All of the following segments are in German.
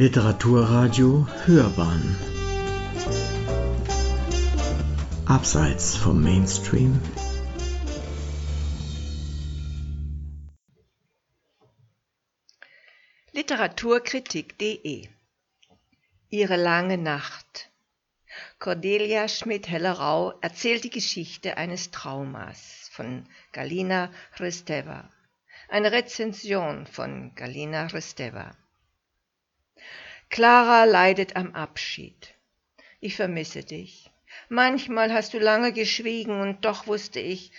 Literaturradio Hörbahn Abseits vom Mainstream Literaturkritik.de Ihre lange Nacht Cordelia Schmidt-Hellerau erzählt die Geschichte eines Traumas von Galina Hristeva. Eine Rezension von Galina Hristeva. Clara leidet am Abschied. Ich vermisse dich. Manchmal hast du lange geschwiegen und doch wusste ich,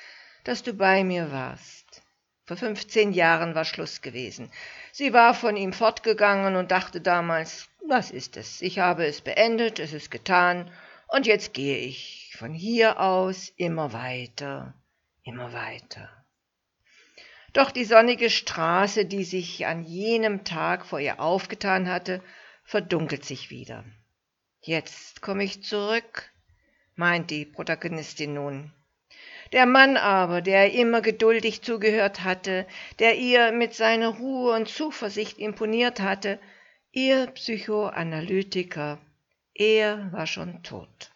dass du bei mir warst. Vor fünfzehn Jahren war Schluss gewesen. Sie war von ihm fortgegangen und dachte damals, was ist es? Ich habe es beendet, es ist getan, und jetzt gehe ich von hier aus immer weiter, immer weiter. Doch die sonnige Straße, die sich an jenem Tag vor ihr aufgetan hatte, verdunkelt sich wieder. Jetzt komme ich zurück, meint die Protagonistin nun. Der Mann aber, der immer geduldig zugehört hatte, der ihr mit seiner Ruhe und Zuversicht imponiert hatte, ihr Psychoanalytiker, er war schon tot.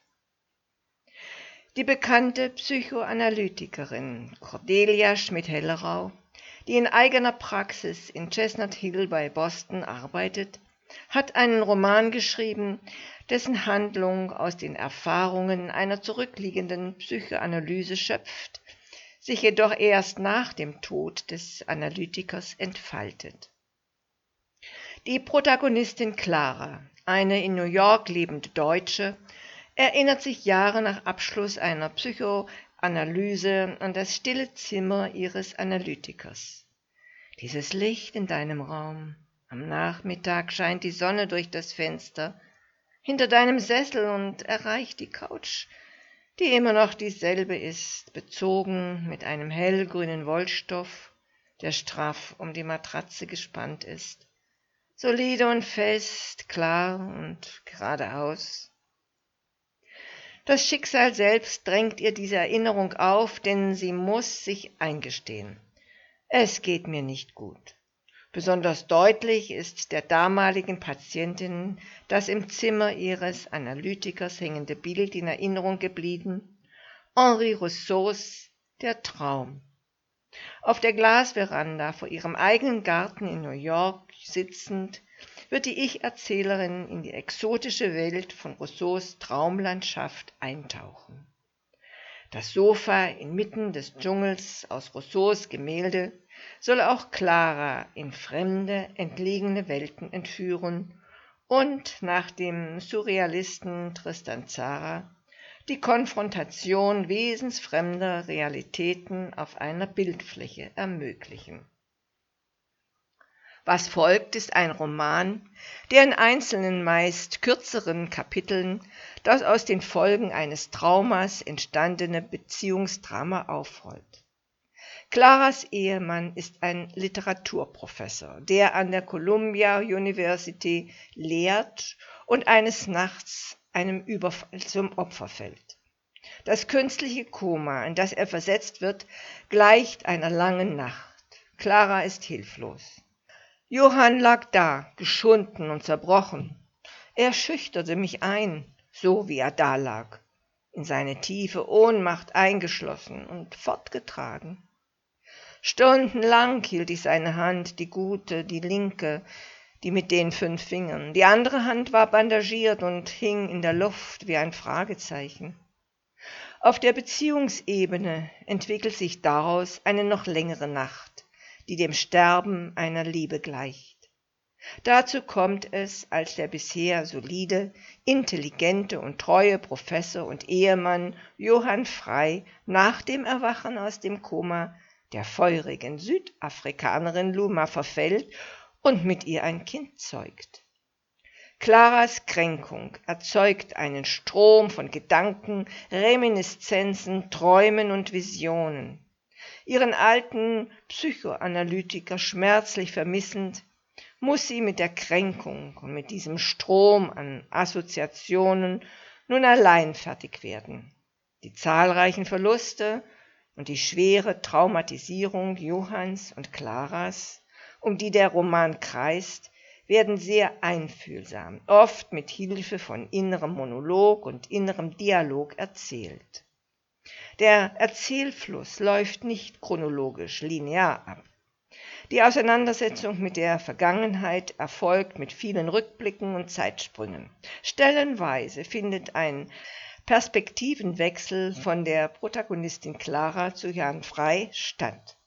Die bekannte Psychoanalytikerin Cordelia Schmidt-Hellerau, die in eigener Praxis in Chestnut Hill bei Boston arbeitet, hat einen Roman geschrieben, dessen Handlung aus den Erfahrungen einer zurückliegenden Psychoanalyse schöpft, sich jedoch erst nach dem Tod des Analytikers entfaltet. Die Protagonistin Clara, eine in New York lebende Deutsche, erinnert sich Jahre nach Abschluss einer Psychoanalyse an das stille Zimmer ihres Analytikers. Dieses Licht in deinem Raum, am Nachmittag scheint die Sonne durch das Fenster hinter deinem Sessel und erreicht die Couch, die immer noch dieselbe ist, bezogen mit einem hellgrünen Wollstoff, der straff um die Matratze gespannt ist, solide und fest, klar und geradeaus. Das Schicksal selbst drängt ihr diese Erinnerung auf, denn sie muss sich eingestehen. Es geht mir nicht gut. Besonders deutlich ist der damaligen Patientin das im Zimmer ihres Analytikers hängende Bild in Erinnerung geblieben, Henri Rousseaus Der Traum. Auf der Glasveranda vor ihrem eigenen Garten in New York sitzend, wird die Ich-Erzählerin in die exotische Welt von Rousseaus Traumlandschaft eintauchen. Das Sofa inmitten des Dschungels aus Rousseaus Gemälde soll auch Clara in fremde, entlegene Welten entführen und nach dem Surrealisten Tristan Zara die Konfrontation wesensfremder Realitäten auf einer Bildfläche ermöglichen. Was folgt, ist ein Roman, der in einzelnen meist kürzeren Kapiteln das aus den Folgen eines Traumas entstandene Beziehungsdrama aufrollt. Claras Ehemann ist ein Literaturprofessor, der an der Columbia University lehrt und eines Nachts einem Überfall zum Opfer fällt. Das künstliche Koma, in das er versetzt wird, gleicht einer langen Nacht. Clara ist hilflos. Johann lag da, geschunden und zerbrochen. Er schüchterte mich ein, so wie er da lag, in seine tiefe Ohnmacht eingeschlossen und fortgetragen. Stundenlang hielt ich seine Hand, die gute, die linke, die mit den fünf Fingern. Die andere Hand war bandagiert und hing in der Luft wie ein Fragezeichen. Auf der Beziehungsebene entwickelt sich daraus eine noch längere Nacht, die dem Sterben einer Liebe gleicht. Dazu kommt es, als der bisher solide, intelligente und treue Professor und Ehemann Johann Frei nach dem Erwachen aus dem Koma der feurigen Südafrikanerin Luma verfällt und mit ihr ein Kind zeugt. Claras Kränkung erzeugt einen Strom von Gedanken, Reminiszenzen, Träumen und Visionen. Ihren alten Psychoanalytiker schmerzlich vermissend, muss sie mit der Kränkung und mit diesem Strom an Assoziationen nun allein fertig werden. Die zahlreichen Verluste und die schwere Traumatisierung Johanns und Claras, um die der Roman kreist, werden sehr einfühlsam, oft mit Hilfe von innerem Monolog und innerem Dialog erzählt. Der Erzählfluss läuft nicht chronologisch linear ab. Die Auseinandersetzung mit der Vergangenheit erfolgt mit vielen Rückblicken und Zeitsprüngen. Stellenweise findet ein Perspektivenwechsel von der Protagonistin Clara zu Jan Frei statt.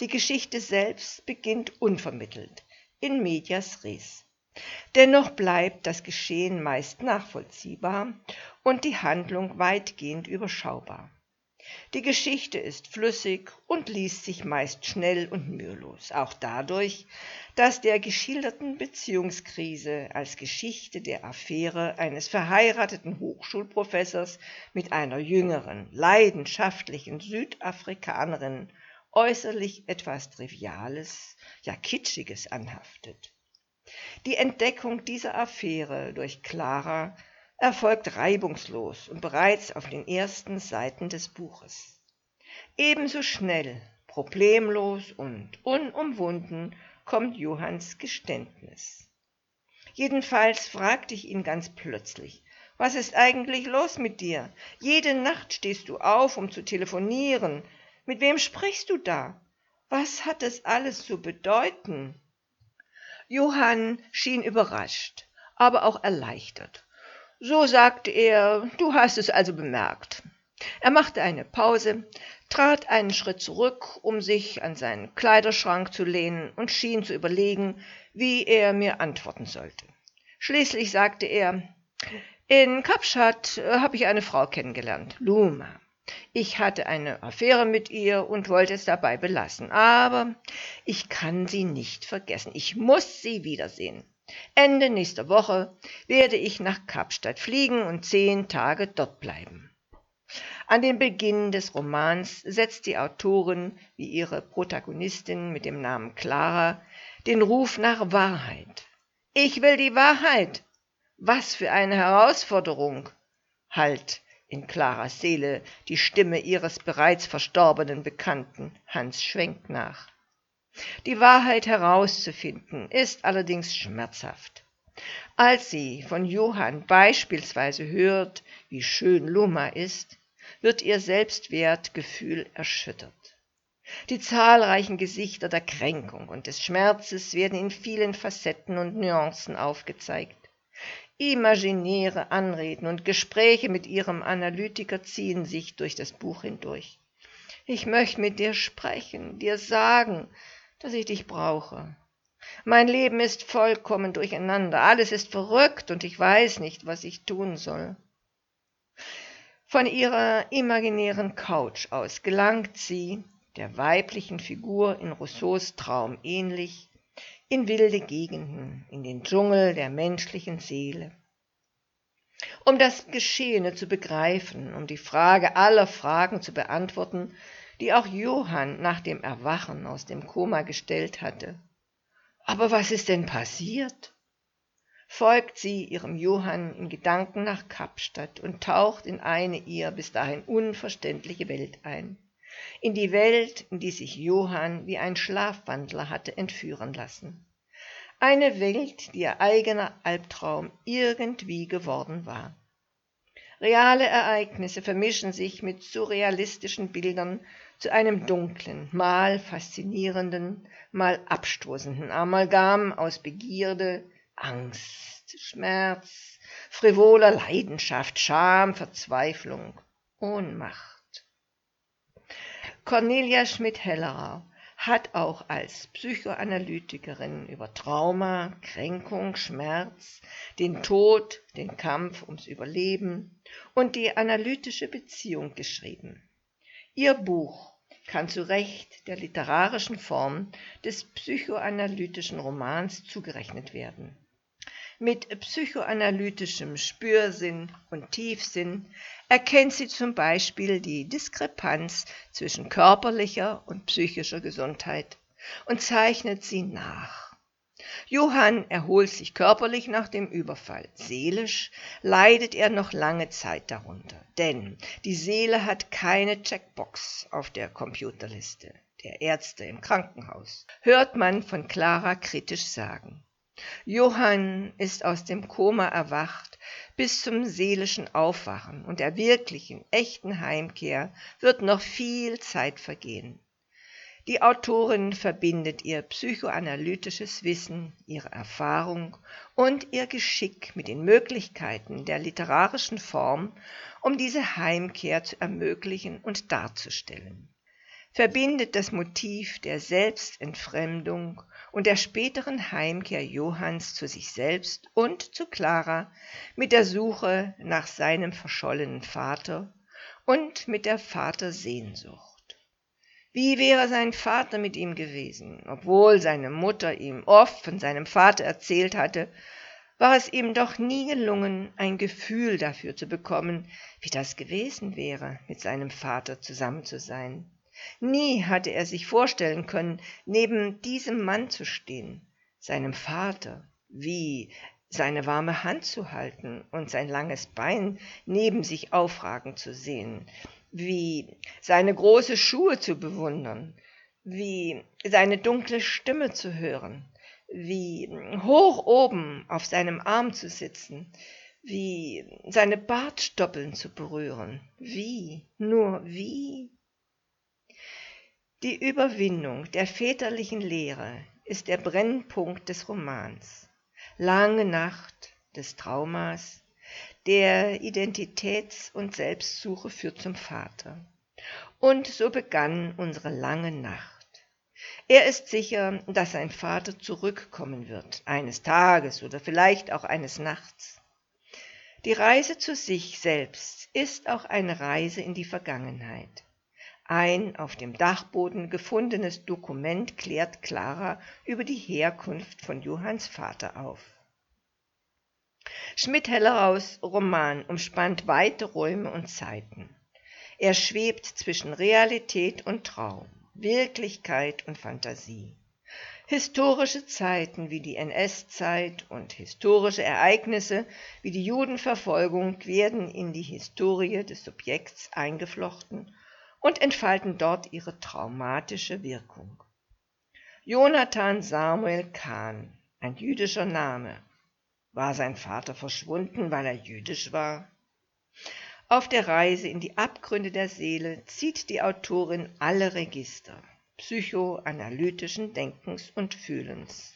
Die Geschichte selbst beginnt unvermittelt, in medias res. Dennoch bleibt das Geschehen meist nachvollziehbar und die Handlung weitgehend überschaubar. Die Geschichte ist flüssig und liest sich meist schnell und mühelos, auch dadurch, dass der geschilderten Beziehungskrise als Geschichte der Affäre eines verheirateten Hochschulprofessors mit einer jüngeren, leidenschaftlichen Südafrikanerin äußerlich etwas Triviales, ja Kitschiges anhaftet. Die Entdeckung dieser Affäre durch Clara erfolgt reibungslos und bereits auf den ersten Seiten des Buches. Ebenso schnell, problemlos und unumwunden kommt Johanns Geständnis. Jedenfalls fragte ich ihn ganz plötzlich, was ist eigentlich los mit dir? Jede Nacht stehst du auf, um zu telefonieren. Mit wem sprichst du da? Was hat es alles zu bedeuten? Johann schien überrascht, aber auch erleichtert. So sagte er, du hast es also bemerkt. Er machte eine Pause, trat einen Schritt zurück, um sich an seinen Kleiderschrank zu lehnen und schien zu überlegen, wie er mir antworten sollte. Schließlich sagte er, in Kapstadt äh, habe ich eine Frau kennengelernt, Luma. Ich hatte eine Affäre mit ihr und wollte es dabei belassen, aber ich kann sie nicht vergessen. Ich muss sie wiedersehen. Ende nächster Woche werde ich nach Kapstadt fliegen und zehn Tage dort bleiben. An den Beginn des Romans setzt die Autorin, wie ihre Protagonistin mit dem Namen Clara, den Ruf nach Wahrheit. Ich will die Wahrheit. Was für eine Herausforderung. Halt in Claras Seele die Stimme ihres bereits verstorbenen Bekannten Hans Schwenk nach. Die Wahrheit herauszufinden ist allerdings schmerzhaft. Als sie von Johann beispielsweise hört, wie schön Luma ist, wird ihr Selbstwertgefühl erschüttert. Die zahlreichen Gesichter der Kränkung und des Schmerzes werden in vielen Facetten und Nuancen aufgezeigt. Imaginäre Anreden und Gespräche mit ihrem Analytiker ziehen sich durch das Buch hindurch. Ich möchte mit dir sprechen, dir sagen, dass ich dich brauche. Mein Leben ist vollkommen durcheinander, alles ist verrückt und ich weiß nicht, was ich tun soll. Von ihrer imaginären Couch aus gelangt sie, der weiblichen Figur in Rousseaus Traum ähnlich, in wilde Gegenden, in den Dschungel der menschlichen Seele. Um das Geschehene zu begreifen, um die Frage aller Fragen zu beantworten, die auch Johann nach dem Erwachen aus dem Koma gestellt hatte. Aber was ist denn passiert? Folgt sie ihrem Johann in Gedanken nach Kapstadt und taucht in eine ihr bis dahin unverständliche Welt ein. In die Welt, in die sich Johann wie ein Schlafwandler hatte entführen lassen. Eine Welt, die ihr eigener Albtraum irgendwie geworden war. Reale Ereignisse vermischen sich mit surrealistischen Bildern zu einem dunklen, mal faszinierenden, mal abstoßenden Amalgam aus Begierde, Angst, Schmerz, frivoler Leidenschaft, Scham, Verzweiflung, Ohnmacht. Cornelia Schmidt-Hellerau hat auch als Psychoanalytikerin über Trauma, Kränkung, Schmerz, den Tod, den Kampf ums Überleben und die analytische Beziehung geschrieben. Ihr Buch kann zu Recht der literarischen Form des psychoanalytischen Romans zugerechnet werden. Mit psychoanalytischem Spürsinn und Tiefsinn erkennt sie zum Beispiel die Diskrepanz zwischen körperlicher und psychischer Gesundheit und zeichnet sie nach. Johann erholt sich körperlich nach dem Überfall. Seelisch leidet er noch lange Zeit darunter. Denn die Seele hat keine Checkbox auf der Computerliste der Ärzte im Krankenhaus, hört man von Clara kritisch sagen. Johann ist aus dem Koma erwacht bis zum seelischen Aufwachen und der wirklichen, echten Heimkehr wird noch viel Zeit vergehen. Die Autorin verbindet ihr psychoanalytisches Wissen, ihre Erfahrung und ihr Geschick mit den Möglichkeiten der literarischen Form, um diese Heimkehr zu ermöglichen und darzustellen. Verbindet das Motiv der Selbstentfremdung und der späteren Heimkehr Johanns zu sich selbst und zu Clara mit der Suche nach seinem verschollenen Vater und mit der Vatersehnsucht. Wie wäre sein Vater mit ihm gewesen? Obwohl seine Mutter ihm oft von seinem Vater erzählt hatte, war es ihm doch nie gelungen, ein Gefühl dafür zu bekommen, wie das gewesen wäre, mit seinem Vater zusammen zu sein. Nie hatte er sich vorstellen können, neben diesem Mann zu stehen, seinem Vater, wie seine warme Hand zu halten und sein langes Bein neben sich aufragen zu sehen, wie seine große Schuhe zu bewundern, wie seine dunkle Stimme zu hören, wie hoch oben auf seinem Arm zu sitzen, wie seine Bartstoppeln zu berühren, wie, nur wie. Die Überwindung der väterlichen Lehre ist der Brennpunkt des Romans. Lange Nacht des Traumas, der Identitäts- und Selbstsuche führt zum Vater. Und so begann unsere lange Nacht. Er ist sicher, dass sein Vater zurückkommen wird, eines Tages oder vielleicht auch eines Nachts. Die Reise zu sich selbst ist auch eine Reise in die Vergangenheit. Ein auf dem Dachboden gefundenes Dokument klärt Clara über die Herkunft von Johanns Vater auf. Schmidt-Helleraus Roman umspannt weite Räume und Zeiten. Er schwebt zwischen Realität und Traum, Wirklichkeit und Fantasie. Historische Zeiten wie die NS-Zeit und historische Ereignisse wie die Judenverfolgung werden in die Historie des Subjekts eingeflochten und entfalten dort ihre traumatische Wirkung. Jonathan Samuel Kahn, ein jüdischer Name, war sein Vater verschwunden, weil er jüdisch war? Auf der Reise in die Abgründe der Seele zieht die Autorin alle Register psychoanalytischen Denkens und Fühlens.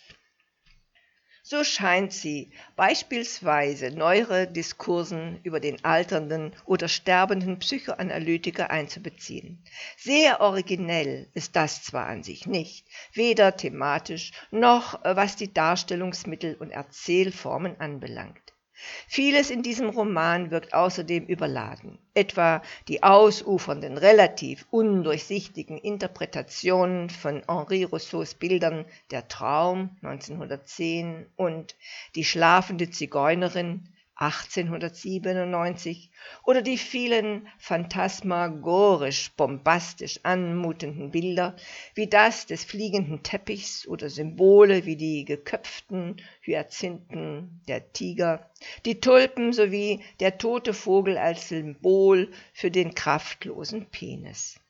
So scheint sie beispielsweise neuere Diskursen über den alternden oder sterbenden Psychoanalytiker einzubeziehen. Sehr originell ist das zwar an sich nicht, weder thematisch noch was die Darstellungsmittel und Erzählformen anbelangt. Vieles in diesem Roman wirkt außerdem überladen, etwa die ausufernden, relativ undurchsichtigen Interpretationen von Henri Rousseaus Bildern Der Traum 1910 und Die schlafende Zigeunerin 1897 oder die vielen phantasmagorisch bombastisch anmutenden Bilder wie das des fliegenden Teppichs oder Symbole wie die geköpften Hyazinthen, der Tiger, die Tulpen sowie der tote Vogel als Symbol für den kraftlosen Penis.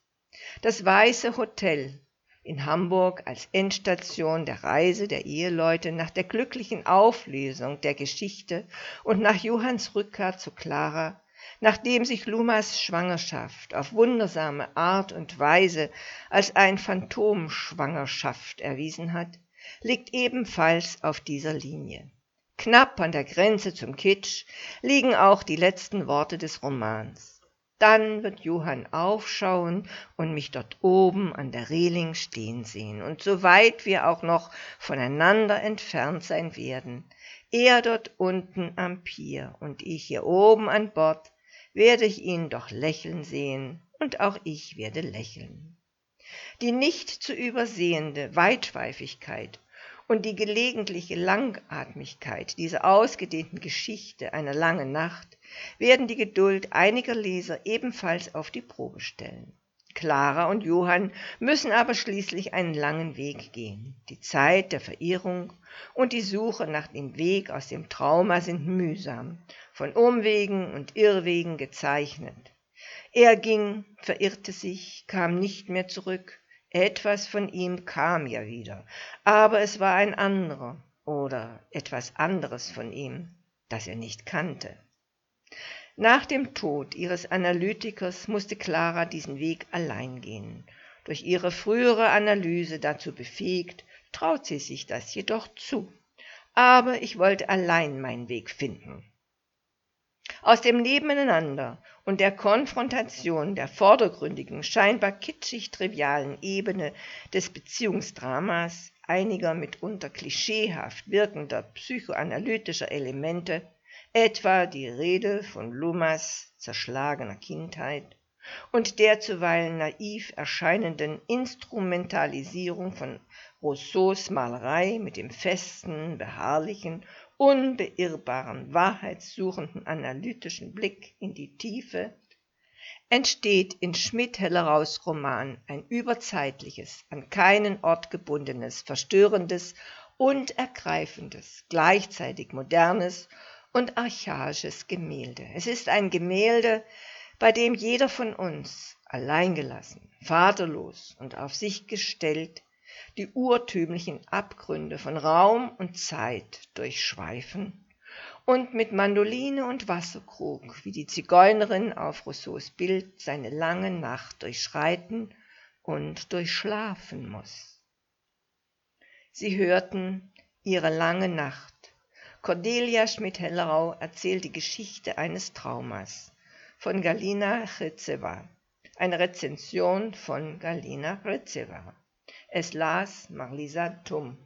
Das Weiße Hotel in Hamburg als Endstation der Reise der Eheleute nach der glücklichen Auflösung der Geschichte und nach Johanns Rückkehr zu Clara, nachdem sich Lumas Schwangerschaft auf wundersame Art und Weise als ein Phantomschwangerschaft erwiesen hat, liegt ebenfalls auf dieser Linie. Knapp an der Grenze zum Kitsch liegen auch die letzten Worte des Romans. Dann wird Johann aufschauen und mich dort oben an der Reling stehen sehen. Und so weit wir auch noch voneinander entfernt sein werden, er dort unten am Pier und ich hier oben an Bord, werde ich ihn doch lächeln sehen und auch ich werde lächeln. Die nicht zu übersehende Weitschweifigkeit und die gelegentliche Langatmigkeit dieser ausgedehnten Geschichte einer langen Nacht werden die Geduld einiger Leser ebenfalls auf die Probe stellen. Clara und Johann müssen aber schließlich einen langen Weg gehen. Die Zeit der Verirrung und die Suche nach dem Weg aus dem Trauma sind mühsam, von Umwegen und Irrwegen gezeichnet. Er ging, verirrte sich, kam nicht mehr zurück, etwas von ihm kam ja wieder, aber es war ein anderer, oder etwas anderes von ihm, das er nicht kannte. Nach dem Tod ihres Analytikers musste Clara diesen Weg allein gehen. Durch ihre frühere Analyse dazu befähigt, traut sie sich das jedoch zu. Aber ich wollte allein meinen Weg finden. Aus dem Nebeneinander und der Konfrontation der vordergründigen, scheinbar kitschig trivialen Ebene des Beziehungsdramas einiger mitunter klischeehaft wirkender psychoanalytischer Elemente, etwa die Rede von Lumas zerschlagener Kindheit und der zuweilen naiv erscheinenden Instrumentalisierung von Rousseaus Malerei mit dem festen, beharrlichen unbeirrbaren, wahrheitssuchenden, analytischen Blick in die Tiefe, entsteht in Schmidt-Helleraus Roman ein überzeitliches, an keinen Ort gebundenes, verstörendes und ergreifendes, gleichzeitig modernes und archaisches Gemälde. Es ist ein Gemälde, bei dem jeder von uns, alleingelassen, vaterlos und auf sich gestellt, die urtümlichen Abgründe von Raum und Zeit durchschweifen und mit Mandoline und Wasserkrug wie die Zigeunerin auf Rousseaus Bild seine lange Nacht durchschreiten und durchschlafen muss. Sie hörten ihre lange Nacht. Cordelia Schmidt-Hellerau erzählt die Geschichte eines Traumas von Galina Rizeva. Eine Rezension von Galina Rizeva. Es las Marlisa Tum.